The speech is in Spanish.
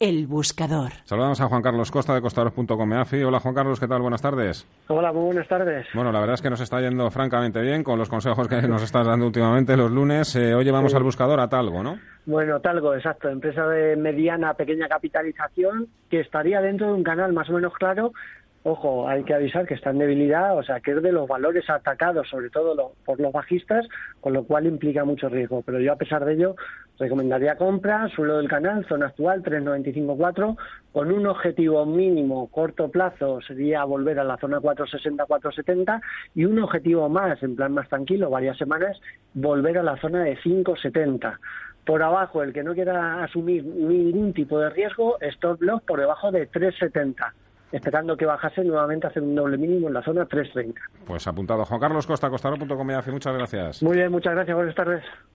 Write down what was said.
El Buscador. Saludamos a Juan Carlos Costa de costaros.com Hola Juan Carlos, ¿qué tal? Buenas tardes. Hola, muy buenas tardes. Bueno, la verdad es que nos está yendo francamente bien con los consejos que nos estás dando últimamente los lunes. Eh, hoy llevamos al buscador a Talgo, ¿no? Bueno, Talgo, exacto. Empresa de mediana, pequeña capitalización que estaría dentro de un canal más o menos claro ojo, hay que avisar que está en debilidad, o sea, que es de los valores atacados, sobre todo por los bajistas, con lo cual implica mucho riesgo. Pero yo, a pesar de ello, recomendaría compra, suelo del canal, zona actual 395.4, con un objetivo mínimo corto plazo sería volver a la zona 460-470 y un objetivo más, en plan más tranquilo, varias semanas, volver a la zona de 570 por abajo, el que no quiera asumir ningún tipo de riesgo, stop loss por debajo de 370 esperando que bajase nuevamente a hacer un doble mínimo en la zona 330. Pues apuntado. Juan Carlos Costa, costaro.com. Muchas gracias. Muy bien, muchas gracias. Buenas tardes.